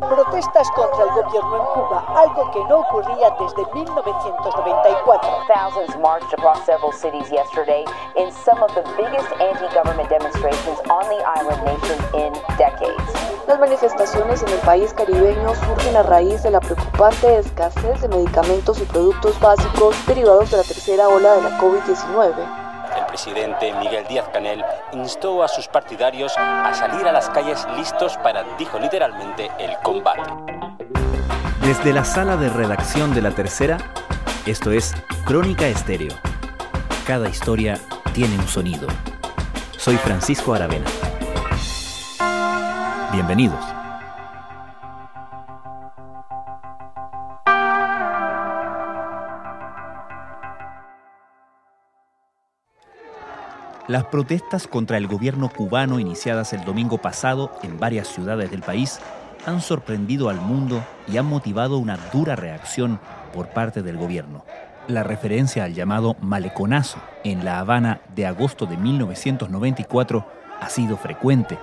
Protestas contra el gobierno en Cuba, algo que no ocurría desde 1994. Thousands marched across several cities yesterday in some of the biggest anti-government demonstrations on the island nation in decades. Las manifestaciones en el país caribeño surgen a raíz de la preocupante escasez de medicamentos y productos básicos derivados de la tercera ola de la COVID-19 presidente Miguel Díaz Canel instó a sus partidarios a salir a las calles listos para, dijo literalmente, el combate. Desde la sala de redacción de La Tercera, esto es Crónica Estéreo. Cada historia tiene un sonido. Soy Francisco Aravena. Bienvenidos. Las protestas contra el gobierno cubano iniciadas el domingo pasado en varias ciudades del país han sorprendido al mundo y han motivado una dura reacción por parte del gobierno. La referencia al llamado maleconazo en La Habana de agosto de 1994 ha sido frecuente,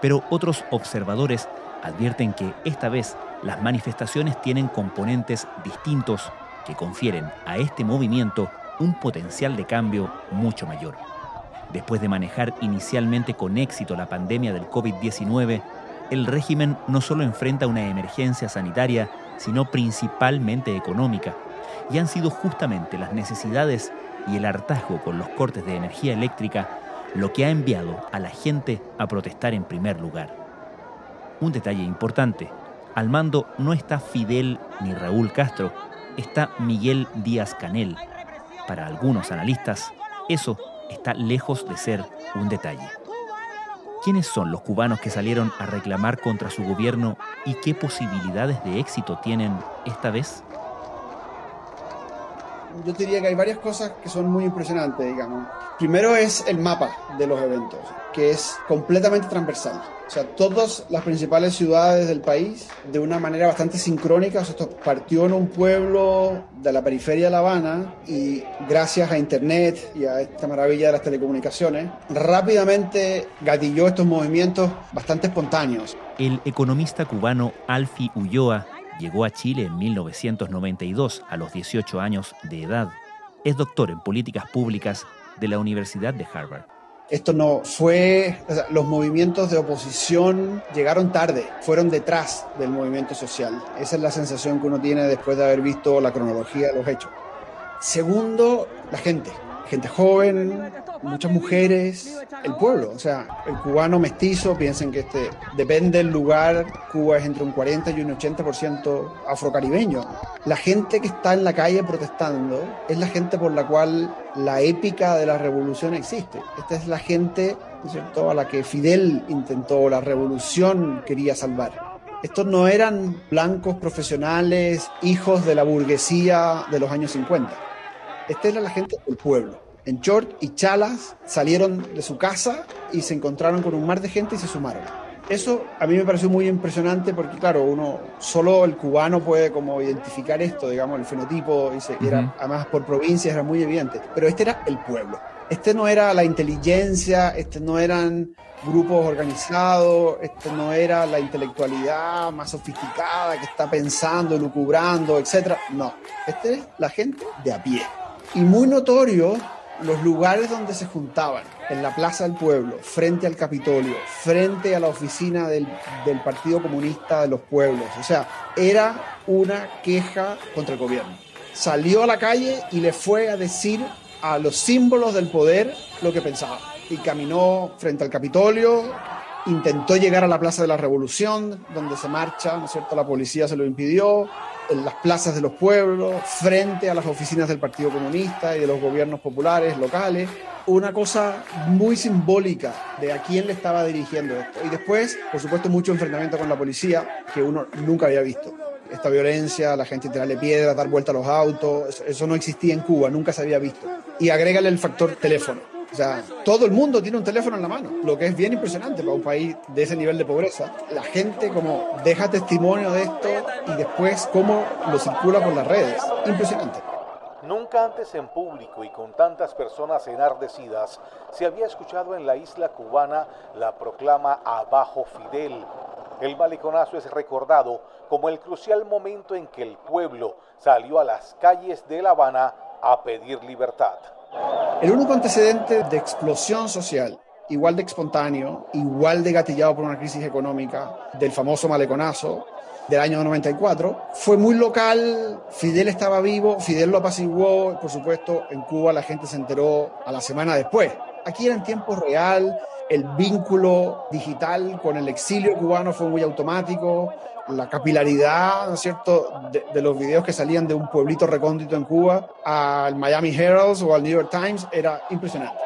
pero otros observadores advierten que esta vez las manifestaciones tienen componentes distintos que confieren a este movimiento un potencial de cambio mucho mayor. Después de manejar inicialmente con éxito la pandemia del COVID-19, el régimen no solo enfrenta una emergencia sanitaria, sino principalmente económica. Y han sido justamente las necesidades y el hartazgo con los cortes de energía eléctrica lo que ha enviado a la gente a protestar en primer lugar. Un detalle importante, al mando no está Fidel ni Raúl Castro, está Miguel Díaz Canel. Para algunos analistas, eso está lejos de ser un detalle. ¿Quiénes son los cubanos que salieron a reclamar contra su gobierno y qué posibilidades de éxito tienen esta vez? Yo diría que hay varias cosas que son muy impresionantes, digamos. Primero es el mapa de los eventos, que es completamente transversal. O sea, todas las principales ciudades del país, de una manera bastante sincrónica, o sea, partió en un pueblo de la periferia de La Habana y gracias a Internet y a esta maravilla de las telecomunicaciones, rápidamente gatilló estos movimientos bastante espontáneos. El economista cubano Alfi Ulloa llegó a Chile en 1992 a los 18 años de edad. Es doctor en políticas públicas de la Universidad de Harvard. Esto no fue, los movimientos de oposición llegaron tarde, fueron detrás del movimiento social. Esa es la sensación que uno tiene después de haber visto la cronología de los hechos. Segundo, la gente gente joven, muchas mujeres, el pueblo, o sea, el cubano mestizo, piensen que este depende del lugar, Cuba es entre un 40 y un 80% afrocaribeño. La gente que está en la calle protestando es la gente por la cual la épica de la revolución existe. Esta es la gente, ¿cierto?, a la que Fidel intentó, la revolución quería salvar. Estos no eran blancos profesionales, hijos de la burguesía de los años 50 esta era la gente del pueblo. En short y chalas salieron de su casa y se encontraron con un mar de gente y se sumaron. Eso a mí me pareció muy impresionante porque, claro, uno, solo el cubano puede como identificar esto, digamos, el fenotipo, y se, era, además por provincias era muy evidente, pero este era el pueblo. Este no era la inteligencia, este no eran grupos organizados, este no era la intelectualidad más sofisticada que está pensando, lucubrando, etc. No, este es la gente de a pie y muy notorio los lugares donde se juntaban, en la Plaza del Pueblo, frente al Capitolio, frente a la oficina del, del, Partido Comunista de los Pueblos. O sea, era una queja contra el gobierno. Salió a la calle y le fue a decir a los símbolos del poder lo que pensaba. Y caminó frente al Capitolio, intentó llegar a la Plaza de la Revolución, donde se marcha, ¿no es cierto? La policía se lo impidió, en las plazas de los pueblos, frente a las oficinas del Partido Comunista y de los gobiernos populares locales. Una cosa muy simbólica de a quién le estaba dirigiendo esto. Y después, por supuesto, mucho enfrentamiento con la policía que uno nunca había visto. Esta violencia, la gente tirarle piedras, dar vuelta a los autos, eso no existía en Cuba, nunca se había visto. Y agrégale el factor teléfono o sea, todo el mundo tiene un teléfono en la mano, lo que es bien impresionante para un país de ese nivel de pobreza. La gente como deja testimonio de esto y después cómo lo circula por las redes. Impresionante. Nunca antes en público y con tantas personas enardecidas se había escuchado en la isla cubana la proclama Abajo Fidel, El maleconazo es recordado como el crucial momento en que el pueblo salió a las calles de La Habana a pedir libertad. El único antecedente de explosión social, igual de espontáneo, igual de gatillado por una crisis económica, del famoso maleconazo del año 94, fue muy local, Fidel estaba vivo, Fidel lo apaciguó, por supuesto en Cuba la gente se enteró a la semana después. Aquí era en tiempo real, el vínculo digital con el exilio cubano fue muy automático, la capilaridad, ¿no es cierto?, de, los videos que salían de un pueblito recóndito en Cuba al Miami Herald o al New York Times era impresionante.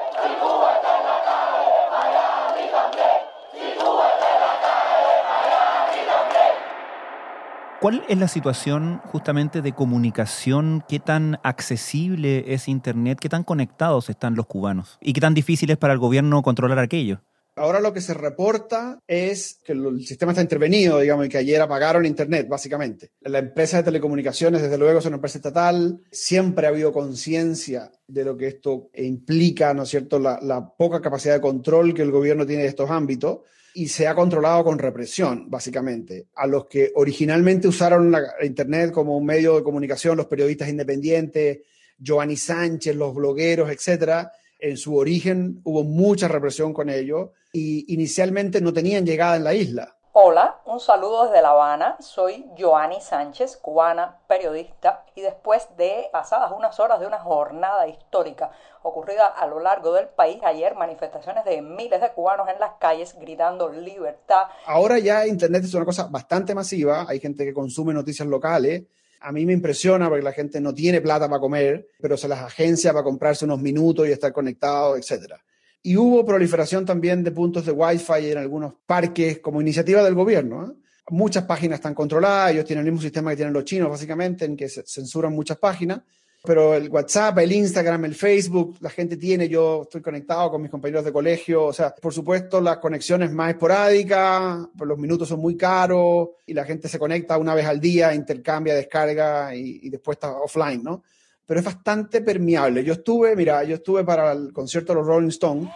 ¿Cuál es la situación justamente de comunicación? ¿Qué tan accesible es Internet? ¿Qué tan conectados están los cubanos? ¿Y qué tan difícil es para el gobierno controlar aquello? Ahora lo que se reporta es que el sistema está intervenido, digamos, y que ayer apagaron Internet, básicamente. La empresa de telecomunicaciones, desde luego, es una empresa estatal. Siempre ha habido conciencia de lo que esto implica, ¿no es cierto?, la, poca capacidad de control que el gobierno tiene de estos ámbitos y se ha controlado con represión, básicamente. A los que originalmente usaron la Internet como un medio de comunicación, los periodistas independientes, Giovanni Sánchez, los blogueros, etcétera, en su origen hubo mucha represión con ellos y inicialmente no tenían llegada en la isla. Hola, un saludo desde La Habana. Soy Joanny Sánchez, cubana, periodista, y después de pasadas unas horas de una jornada histórica ocurrida a lo largo del país, ayer manifestaciones de miles de cubanos en las calles gritando libertad. Ahora ya Internet es una cosa bastante masiva, hay gente que consume noticias locales. A mí me impresiona porque la gente no tiene plata para comer, pero se las agencia para comprarse unos minutos y estar conectado, etcétera. Y hubo proliferación también de puntos de Wi-Fi en algunos parques como iniciativa del gobierno. ¿eh? Muchas páginas están controladas, ellos tienen el mismo sistema que tienen los chinos, básicamente, en que censuran muchas páginas. Pero el WhatsApp, el Instagram, el Facebook, la gente tiene, yo estoy conectado con mis compañeros de colegio, o sea, por supuesto las conexiones más esporádicas, pues los minutos son muy caros y la gente se conecta una vez al día, intercambia, descarga y, y después está offline, ¿no? Pero es bastante permeable. Yo estuve, mira, yo estuve para el concierto de los Rolling Stones.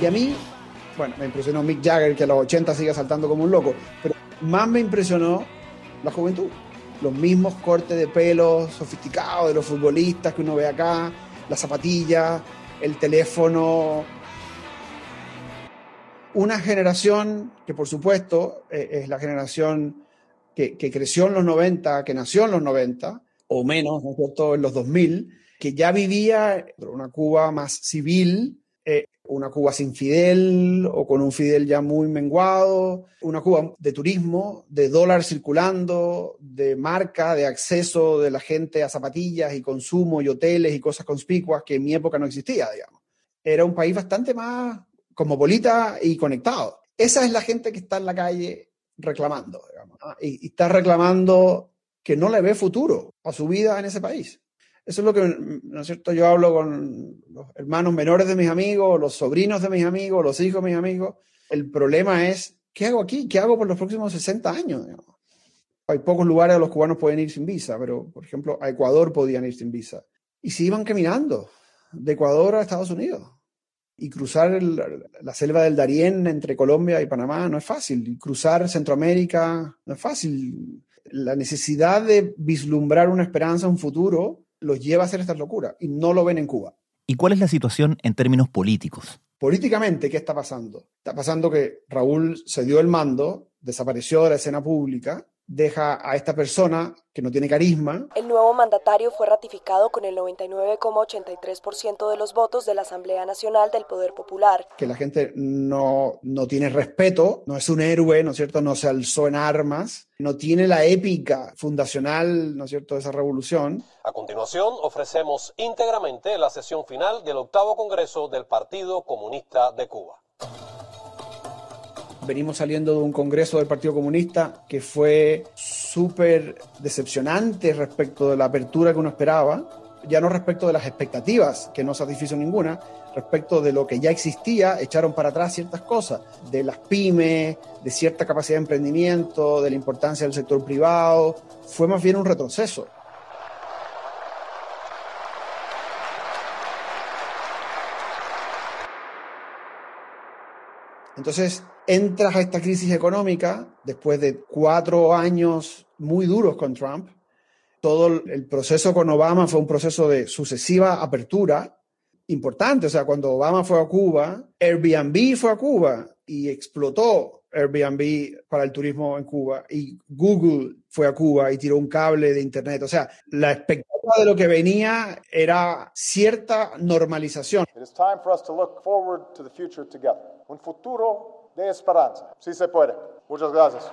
Y a mí, bueno, me impresionó Mick Jagger, que a los 80 sigue saltando como un loco, pero más me impresionó la juventud. Los mismos cortes de pelo sofisticados de los futbolistas que uno ve acá, las zapatillas, el teléfono una generación que por supuesto eh, es la generación que, creció en los 90, que nació en los 90, o menos, ¿no es cierto?, en los 2000, que ya vivía una Cuba más civil, eh, una Cuba sin Fidel o con un Fidel ya muy menguado, una Cuba de turismo, de dólar circulando, de marca, de acceso de la gente a zapatillas y consumo y hoteles y cosas conspicuas que en mi época no existía, digamos. Era un país bastante más cosmopolita y conectado. Esa es la gente que está en la calle reclamando, digamos, y, está reclamando que no le ve futuro a su vida en ese país. Eso es lo que, ¿no es cierto? Yo hablo con los hermanos menores de mis amigos, los sobrinos de mis amigos, los hijos de mis amigos. El problema es, ¿qué hago aquí? ¿Qué hago por los próximos 60 años? Hay pocos lugares a los cubanos pueden ir sin visa, pero, por ejemplo, a Ecuador podían ir sin visa. Y se iban caminando de Ecuador a Estados Unidos y cruzar la selva del Darién entre Colombia y Panamá no es fácil. Y cruzar Centroamérica no es fácil. La necesidad de vislumbrar una esperanza, un futuro, los lleva a hacer estas locuras y no lo ven en Cuba. ¿Y cuál es la situación en términos políticos? Políticamente, ¿qué está pasando? Está pasando que Raúl se dio el mando, desapareció de la escena pública deja a esta persona que no tiene carisma. El nuevo mandatario fue ratificado con el 99,83% de los votos de la Asamblea Nacional del Poder Popular. Que la gente no, no tiene respeto, no es un héroe, ¿no es cierto? No se alzó en armas, no tiene la épica fundacional, ¿no es cierto?, de esa revolución. A continuación, ofrecemos íntegramente la sesión final del octavo Congreso del Partido Comunista de Cuba venimos saliendo de un congreso del Partido Comunista que fue súper decepcionante respecto de la apertura que uno esperaba, ya no respecto de las expectativas, que no satisfizo ninguna, respecto de lo que ya existía, echaron para atrás ciertas cosas, de las pymes, de cierta capacidad de emprendimiento, de la importancia del sector privado, fue más bien un retroceso. Entonces, entras a esta crisis económica después de cuatro años muy duros con Trump. Todo el proceso con Obama fue un proceso de sucesiva apertura importante. O sea, cuando Obama fue a Cuba, Airbnb fue a Cuba y explotó Airbnb para el turismo en Cuba y Google fue a Cuba y tiró un cable de Internet. O sea, la expectativa de lo que venía era cierta normalización. Un futuro de esperanza. Sí se puede. Muchas gracias.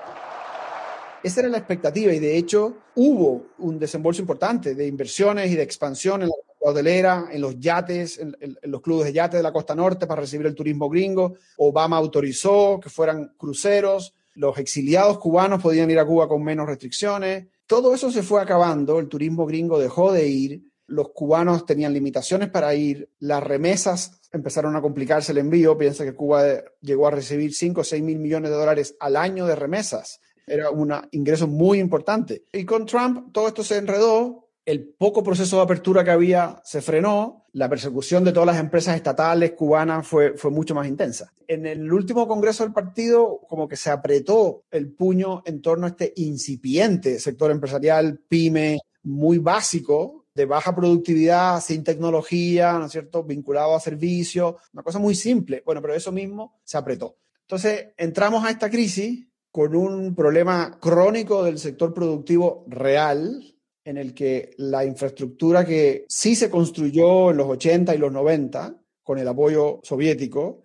Esa era la expectativa y de hecho hubo un desembolso importante de inversiones y de expansión en la hotelera, en los yates, en, los clubes de yates de la costa norte para recibir el turismo gringo. Obama autorizó que fueran cruceros. Los exiliados cubanos podían ir a Cuba con menos restricciones. Todo eso se fue acabando. El turismo gringo dejó de ir. Los cubanos tenían limitaciones para ir. Las remesas empezaron a complicarse el envío. Piensa que Cuba llegó a recibir 5 o 6 mil millones de dólares al año de remesas. Era un ingreso muy importante. Y con Trump todo esto se enredó el poco proceso de apertura que había se frenó, la persecución de todas las empresas estatales cubanas fue, fue mucho más intensa. En el último congreso del partido, como que se apretó el puño en torno a este incipiente sector empresarial, pyme, muy básico, de baja productividad, sin tecnología, ¿no es cierto?, vinculado a servicios, una cosa muy simple. Bueno, pero eso mismo se apretó. Entonces, entramos a esta crisis con un problema crónico del sector productivo real, en el que la infraestructura que sí se construyó en los 80 y los 90 con el apoyo soviético,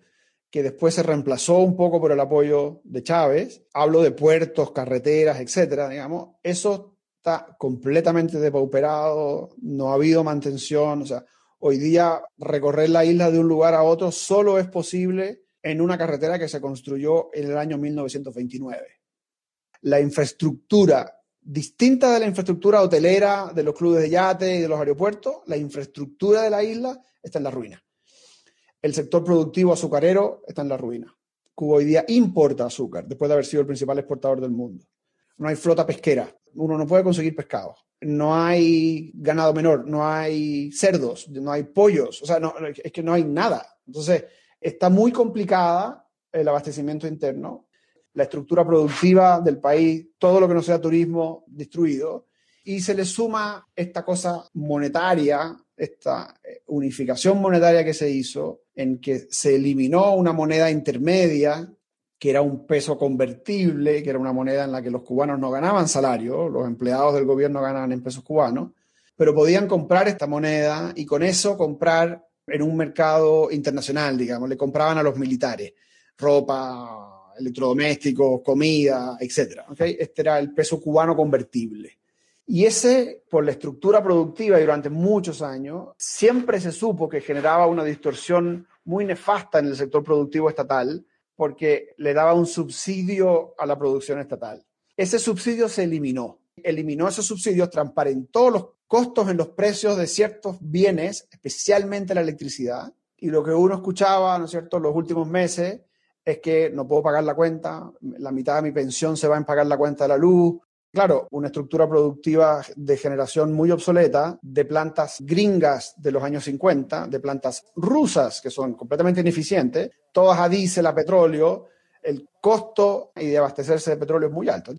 que después se reemplazó un poco por el apoyo de Chávez, hablo de puertos, carreteras, etcétera, digamos, eso está completamente depauperado, no ha habido mantención, o sea, hoy día recorrer la isla de un lugar a otro solo es posible en una carretera que se construyó en el año 1929. La infraestructura distinta de la infraestructura hotelera, de los clubes de yate y de los aeropuertos, la infraestructura de la isla está en la ruina. El sector productivo azucarero está en la ruina. Cuba hoy día importa azúcar, después de haber sido el principal exportador del mundo. No hay flota pesquera, uno no puede conseguir pescado. No hay ganado menor, no hay cerdos, no hay pollos, o sea, es que no hay nada. Entonces, está muy complicada el abastecimiento interno la estructura productiva del país, todo lo que no sea turismo destruido, y se le suma esta cosa monetaria, esta eh, unificación monetaria que se hizo, en que se eliminó una moneda intermedia, que era un peso convertible, que era una moneda en la que los cubanos no ganaban salario, los empleados del gobierno ganaban en pesos cubanos, pero podían comprar esta moneda y con eso comprar en un mercado internacional, digamos, le compraban a los militares ropa, electrodomésticos, comida, etc. Este era el peso cubano convertible. Y ese, por la estructura productiva y durante muchos años, siempre se supo que generaba una distorsión muy nefasta en el sector productivo estatal porque le daba un subsidio a la producción estatal. Ese subsidio se eliminó. Eliminó esos subsidios, transparentó los costos en los precios de ciertos bienes, especialmente la electricidad. Y lo que uno escuchaba, ¿no es cierto?, los últimos meses es que no puedo pagar la cuenta, la mitad de mi pensión se va en pagar la cuenta de la luz. Claro, una estructura productiva de generación muy obsoleta, de plantas gringas de los años 50, de plantas rusas que son completamente ineficientes, todas a diésel, a petróleo, el costo y de abastecerse de petróleo es muy alto.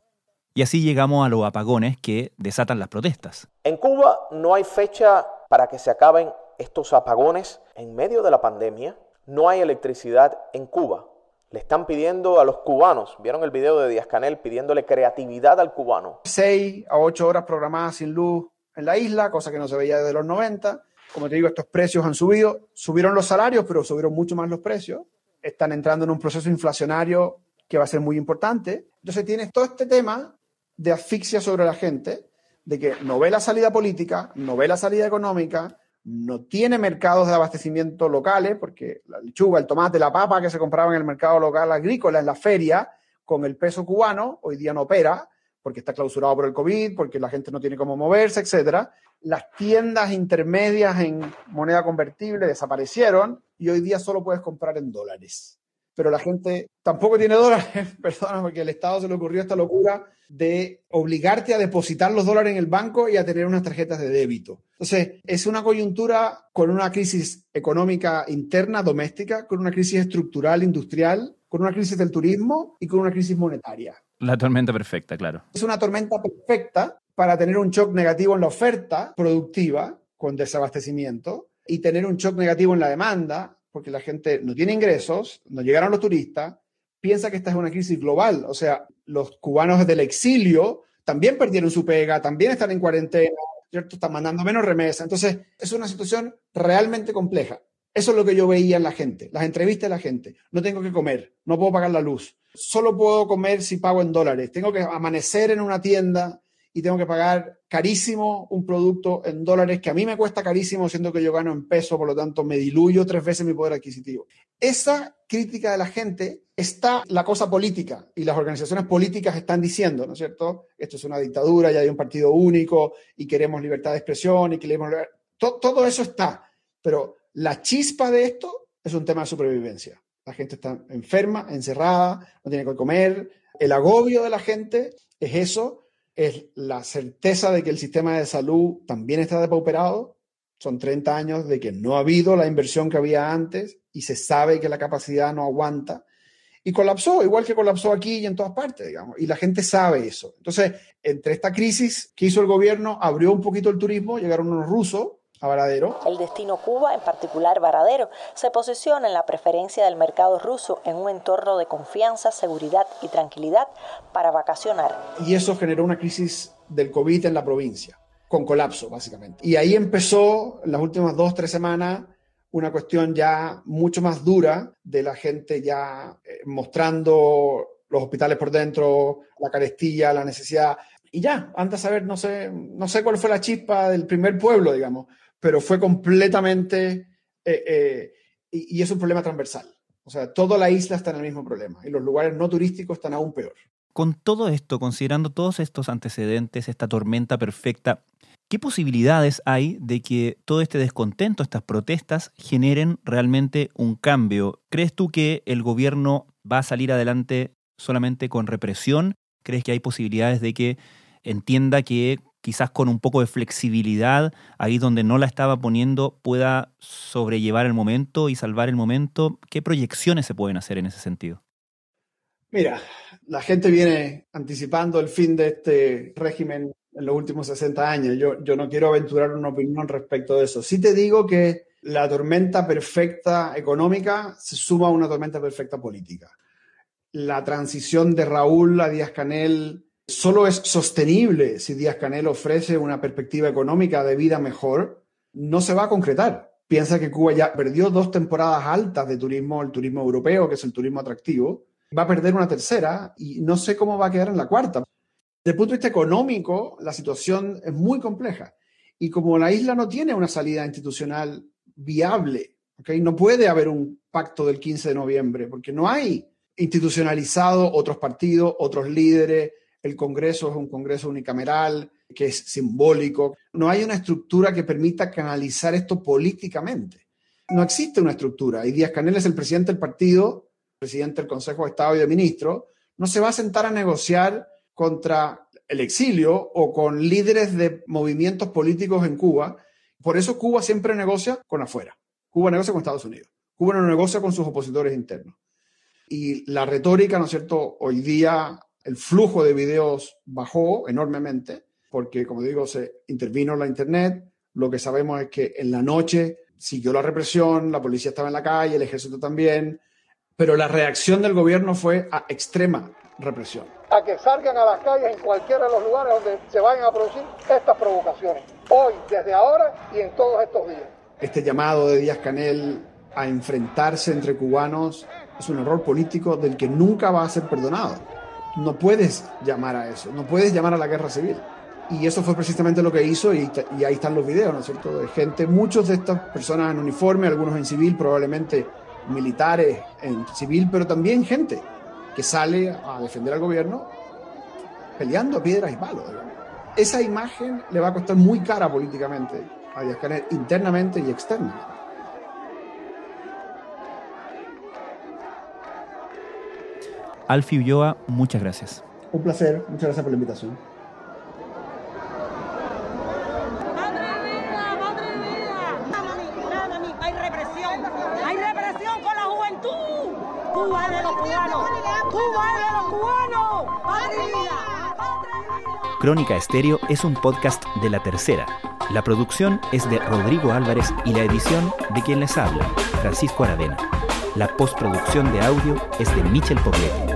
Y así llegamos a los apagones que desatan las protestas. En Cuba no hay fecha para que se acaben estos apagones en medio de la pandemia. No hay electricidad en Cuba. Le están pidiendo a los cubanos, vieron el video de Díaz Canel pidiéndole creatividad al cubano. Seis a ocho horas programadas sin luz en la isla, cosa que no se veía desde los 90. Como te digo, estos precios han subido. Subieron los salarios, pero subieron mucho más los precios. Están entrando en un proceso inflacionario que va a ser muy importante. Entonces tienes todo este tema de asfixia sobre la gente, de que no ve la salida política, no ve la salida económica, no tiene mercados de abastecimiento locales, porque la lechuga, el tomate, la papa que se compraba en el mercado local agrícola, en la feria, con el peso cubano, hoy día no opera, porque está clausurado por el COVID, porque la gente no tiene cómo moverse, etc. Las tiendas intermedias en moneda convertible desaparecieron y hoy día solo puedes comprar en dólares. Pero la gente tampoco tiene dólares, perdona, porque el Estado se le ocurrió esta locura de obligarte a depositar los dólares en el banco y a tener unas tarjetas de débito. Entonces, es una coyuntura con una crisis económica interna, doméstica, con una crisis estructural, industrial, con con una crisis del turismo y con una crisis monetaria. La tormenta perfecta, claro. Es una tormenta perfecta para tener un shock negativo en la oferta productiva con desabastecimiento y tener un shock negativo en la demanda porque la gente no tiene ingresos, no llegaron los turistas, piensa que esta es una crisis global. O sea, los cubanos del exilio también perdieron su pega, también están en cuarentena, ¿cierto? Están mandando menos remesa. Entonces, es una situación realmente compleja. Eso es lo que yo veía en la gente, las entrevistas de la gente. No tengo que comer, no puedo pagar la luz, solo puedo comer si pago en dólares. Tengo que amanecer en una tienda y tengo que pagar carísimo un producto en dólares que a mí me cuesta carísimo, siendo que yo gano en peso, por lo tanto me diluyo tres veces mi poder adquisitivo. Esa crítica de la gente está la cosa política y las organizaciones políticas están diciendo, ¿no es cierto? Esto es una dictadura, ya hay un partido único y queremos libertad de expresión y queremos... Todo, eso está, pero la chispa de esto es un tema de supervivencia. La gente está enferma, encerrada, no tiene que comer. El agobio de la gente es eso es la certeza de que el sistema de salud también está depauperado. Son 30 años de que no ha habido la inversión que había antes y se sabe que la capacidad no aguanta. Y colapsó, igual que colapsó aquí y en todas partes, digamos. Y la gente sabe eso. Entonces, entre esta crisis que hizo el gobierno, abrió un poquito el turismo, llegaron unos rusos a Varadero. El destino Cuba, en particular Varadero, se posiciona en la preferencia del mercado ruso en un entorno de confianza, seguridad y tranquilidad para vacacionar. Y eso generó una crisis del COVID en la provincia, con colapso básicamente. Y ahí empezó, en las últimas dos, tres semanas, una cuestión ya mucho más dura de la gente ya eh, mostrando los hospitales por dentro, la carestía, la necesidad. Y ya, antes de saber, no sé, no sé cuál fue la chispa del primer pueblo, digamos, pero fue completamente, eh, eh, y, es un problema transversal. O sea, toda la isla está en el mismo problema y los lugares no turísticos están aún peor. Con todo esto, considerando todos estos antecedentes, esta tormenta perfecta, ¿qué posibilidades hay de que todo este descontento, estas protestas, generen realmente un cambio? ¿Crees tú que el gobierno va a salir adelante solamente con represión? ¿Crees que hay posibilidades de que entienda que quizás con un poco de flexibilidad, ahí donde no la estaba poniendo, pueda sobrellevar el momento y salvar el momento? ¿Qué proyecciones se pueden hacer en ese sentido? Mira, la gente viene anticipando el fin de este régimen en los últimos 60 años. Yo, no quiero aventurar una opinión respecto de eso. Sí te digo que la tormenta perfecta económica se suma a una tormenta perfecta política. La transición de Raúl a Díaz Canel solo es sostenible si Díaz Canel ofrece una perspectiva económica de vida mejor, no se va a concretar. Piensa que Cuba ya perdió dos temporadas altas de turismo, el turismo europeo, que es el turismo atractivo, va a perder una tercera y no sé cómo va a quedar en la cuarta. Desde el punto de vista económico, la situación es muy compleja. Y como la isla no tiene una salida institucional viable, no puede haber un pacto del 15 de noviembre, porque no hay institucionalizado otros partidos, otros líderes, el Congreso es un Congreso unicameral, que es simbólico. No hay una estructura que permita canalizar esto políticamente. No existe una estructura. Y Díaz Canel es el presidente del partido, presidente del Consejo de Estado y de Ministros. No se va a sentar a negociar contra el exilio o con líderes de movimientos políticos en Cuba. Por eso Cuba siempre negocia con afuera. Cuba negocia con Estados Unidos. Cuba no negocia con sus opositores internos. Y la retórica, ¿no es cierto?, hoy día el flujo de videos bajó enormemente porque, como digo, se intervino la Internet. Lo que sabemos es que en la noche siguió la represión, la policía estaba en la calle, el ejército también, pero la reacción del gobierno fue a extrema represión. A que salgan a las calles en cualquiera de los lugares donde se vayan a producir estas provocaciones, hoy, desde ahora y en todos estos días. Este llamado de Díaz Canel a enfrentarse entre cubanos es un error político del que nunca va a ser perdonado no puedes llamar a eso, no puedes llamar a la guerra civil. Y eso fue precisamente lo que hizo y, ahí están los videos, ¿no es cierto? De gente, muchos de estas personas en uniforme, algunos en civil, probablemente militares en civil, pero también gente que sale a defender al gobierno peleando a piedras y palos. Esa imagen le va a costar muy cara políticamente a Díaz Canel, internamente y externamente. Alfie Ulloa, muchas gracias. Un placer, muchas gracias por la invitación. ¡Madre mía! ¡Madre mía! Hay represión, hay represión con la juventud. Cuba es de los cubanos. Cuba es de los cubanos. ¡Patria vida! Crónica Estéreo es un podcast de La Tercera. La producción es de Rodrigo Álvarez y la edición de quien les habla, Francisco Aravena. La postproducción de audio es de Michel Poblete.